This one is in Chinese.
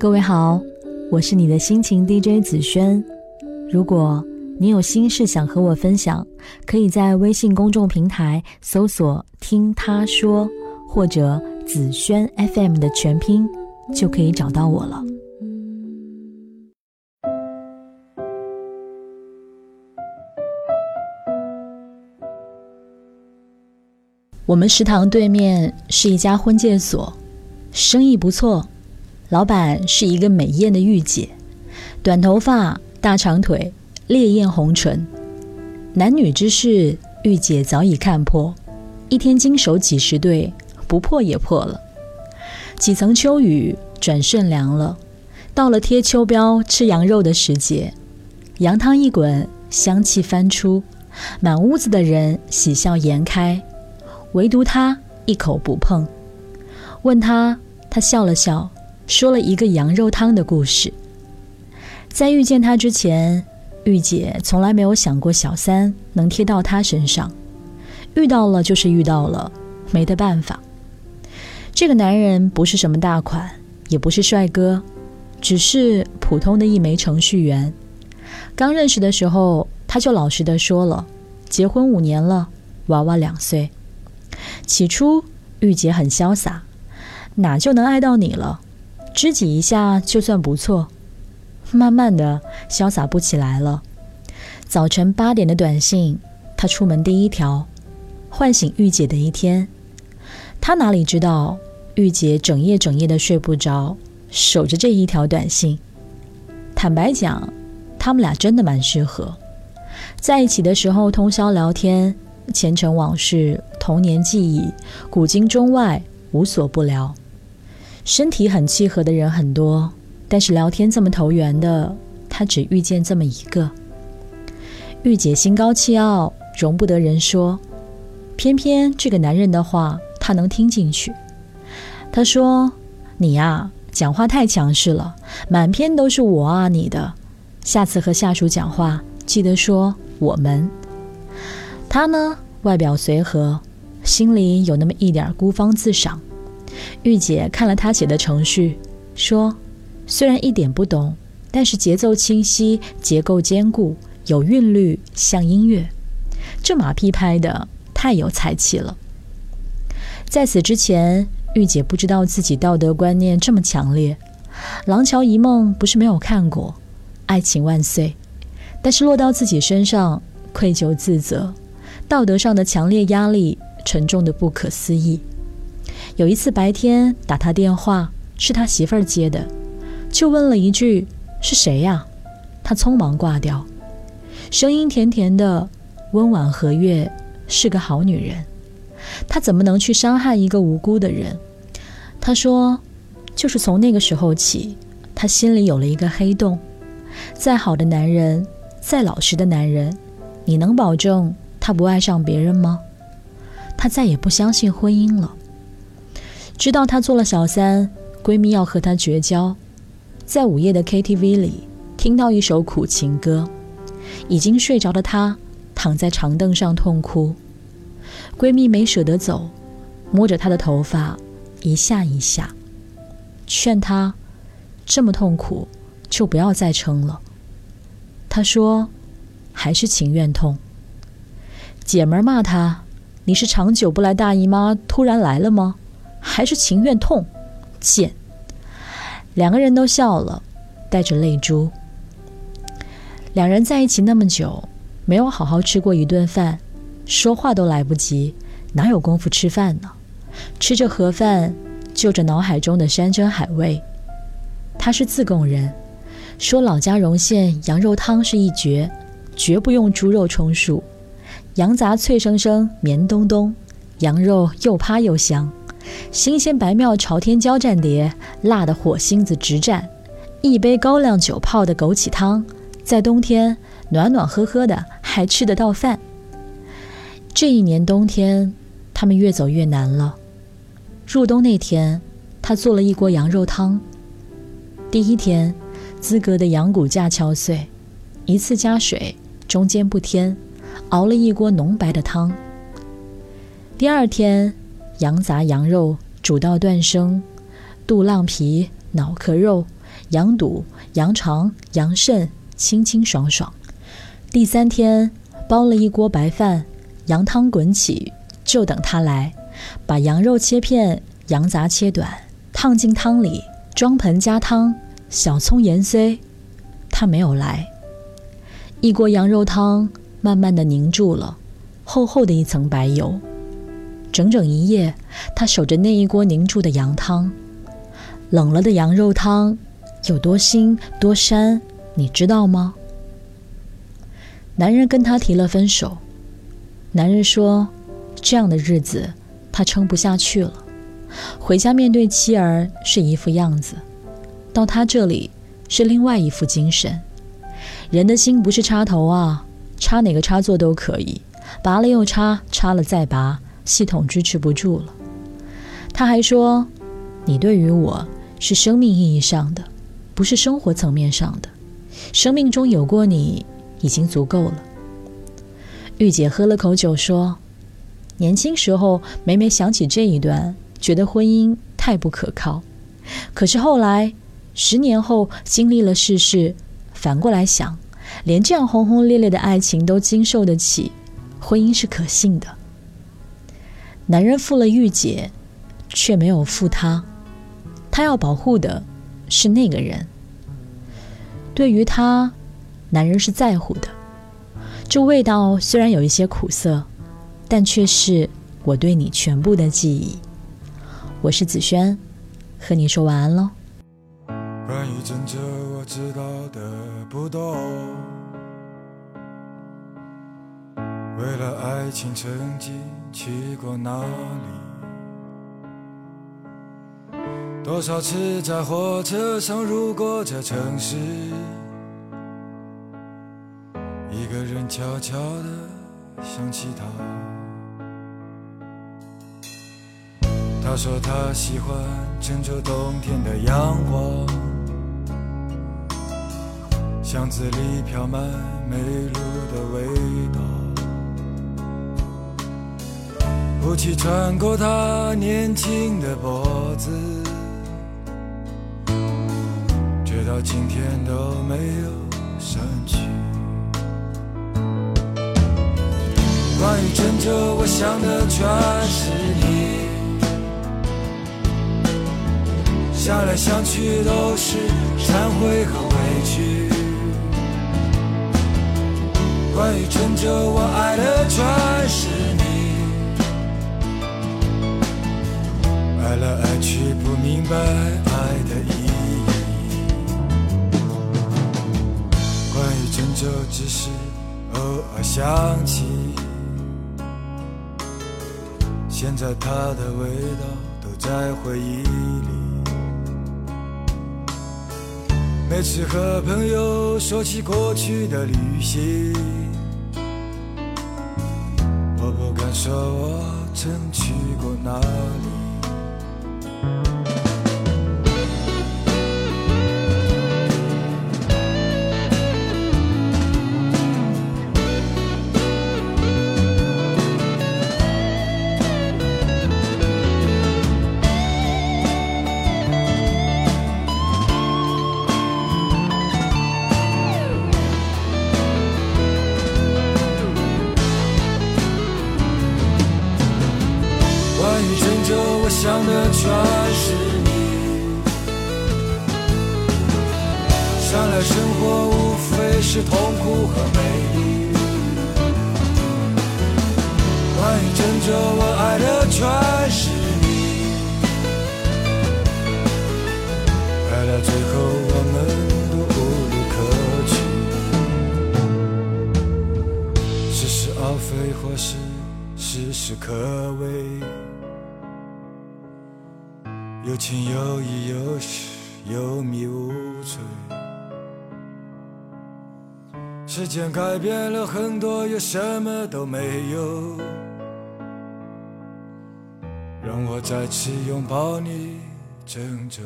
各位好，我是你的心情 DJ 紫萱。如果你有心事想和我分享，可以在微信公众平台搜索“听他说”或者“紫萱 FM” 的全拼，就可以找到我了。我们食堂对面是一家婚介所，生意不错。老板是一个美艳的御姐，短头发、大长腿、烈焰红唇。男女之事，御姐早已看破，一天经手几十对，不破也破了。几层秋雨，转瞬凉了。到了贴秋膘、吃羊肉的时节，羊汤一滚，香气翻出，满屋子的人喜笑颜开。唯独他一口不碰，问他，他笑了笑，说了一个羊肉汤的故事。在遇见他之前，玉姐从来没有想过小三能贴到他身上，遇到了就是遇到了，没得办法。这个男人不是什么大款，也不是帅哥，只是普通的一枚程序员。刚认识的时候，他就老实的说了，结婚五年了，娃娃两岁。起初，玉姐很潇洒，哪就能爱到你了？知己一下就算不错。慢慢的，潇洒不起来了。早晨八点的短信，他出门第一条，唤醒玉姐的一天。他哪里知道，玉姐整夜整夜的睡不着，守着这一条短信。坦白讲，他们俩真的蛮适合，在一起的时候通宵聊天，前尘往事。童年记忆，古今中外无所不聊。身体很契合的人很多，但是聊天这么投缘的，他只遇见这么一个。玉姐心高气傲，容不得人说，偏偏这个男人的话，她能听进去。他说：“你呀，讲话太强势了，满篇都是我啊你的。下次和下属讲话，记得说我们。”他呢，外表随和。心里有那么一点孤芳自赏。玉姐看了他写的程序，说：“虽然一点不懂，但是节奏清晰，结构坚固，有韵律，像音乐。这马屁拍的太有才气了。”在此之前，玉姐不知道自己道德观念这么强烈。《廊桥遗梦》不是没有看过，《爱情万岁》，但是落到自己身上，愧疚自责，道德上的强烈压力。沉重的不可思议。有一次白天打他电话，是他媳妇儿接的，就问了一句：“是谁呀？”他匆忙挂掉，声音甜甜的，温婉和悦，是个好女人。他怎么能去伤害一个无辜的人？他说：“就是从那个时候起，他心里有了一个黑洞。再好的男人，再老实的男人，你能保证他不爱上别人吗？”他再也不相信婚姻了。知道她做了小三，闺蜜要和她绝交，在午夜的 KTV 里听到一首苦情歌，已经睡着的她躺在长凳上痛哭，闺蜜没舍得走，摸着她的头发一下一下，劝她这么痛苦就不要再撑了。她说还是情愿痛。姐们骂她。你是长久不来大姨妈，突然来了吗？还是情愿痛？贱！两个人都笑了，带着泪珠。两人在一起那么久，没有好好吃过一顿饭，说话都来不及，哪有功夫吃饭呢？吃着盒饭，就着脑海中的山珍海味。他是自贡人，说老家荣县羊肉汤是一绝，绝不用猪肉充数。羊杂脆生生、绵咚咚，羊肉又趴又香，新鲜白庙朝天椒蘸碟，辣的火星子直蘸。一杯高粱酒泡的枸杞汤，在冬天暖暖和和的，还吃得到饭。这一年冬天，他们越走越难了。入冬那天，他做了一锅羊肉汤。第一天，资格的羊骨架敲碎，一次加水，中间不添。熬了一锅浓白的汤。第二天，羊杂羊肉煮到断生，肚浪皮、脑壳肉羊肚、羊肠、羊肾，清清爽爽。第三天，煲了一锅白饭，羊汤滚起，就等他来，把羊肉切片，羊杂切短，烫进汤里，装盆加汤，小葱盐碎。他没有来。一锅羊肉汤慢慢的凝住了，厚厚的一层白油。整整一夜，他守着那一锅凝住的羊汤。冷了的羊肉汤有多腥多膻，你知道吗？男人跟他提了分手。男人说：“这样的日子他撑不下去了，回家面对妻儿是一副样子，到他这里是另外一副精神。人的心不是插头啊，插哪个插座都可以，拔了又插，插了再拔，系统支持不住了。”他还说：“你对于我。”是生命意义上的，不是生活层面上的。生命中有过你，已经足够了。玉姐喝了口酒说：“年轻时候每每想起这一段，觉得婚姻太不可靠。可是后来，十年后经历了世事，反过来想，连这样轰轰烈烈的爱情都经受得起，婚姻是可信的。男人负了御姐，却没有负她。”他要保护的是那个人。对于他，男人是在乎的。这味道虽然有一些苦涩，但却是我对你全部的记忆。我是子轩，和你说晚安喽。关于真哲，我知道的不多。为了爱情，曾经去过哪里？多少次在火车上路过这城市，一个人悄悄地想起他。他说他喜欢郑州冬天的阳光，巷子里飘满梅露的味道，雾气穿过他年轻的脖子。直到今天都没有散去。关于郑州，我想的全是你。想来想去都是忏悔和委屈。关于郑州，我爱的全明白爱的意义。关于郑州只是偶尔想起，现在它的味道都在回忆里。每次和朋友说起过去的旅行，我不敢说我曾去过哪里。想来生活无非是痛苦和美丽。关于郑州，我爱的全是你，爱到最后我们都无路可去，似是而非，或是事事可畏。有情有义有时有迷无醉，时间改变了很多，又什么都没有。让我再次拥抱你，郑州。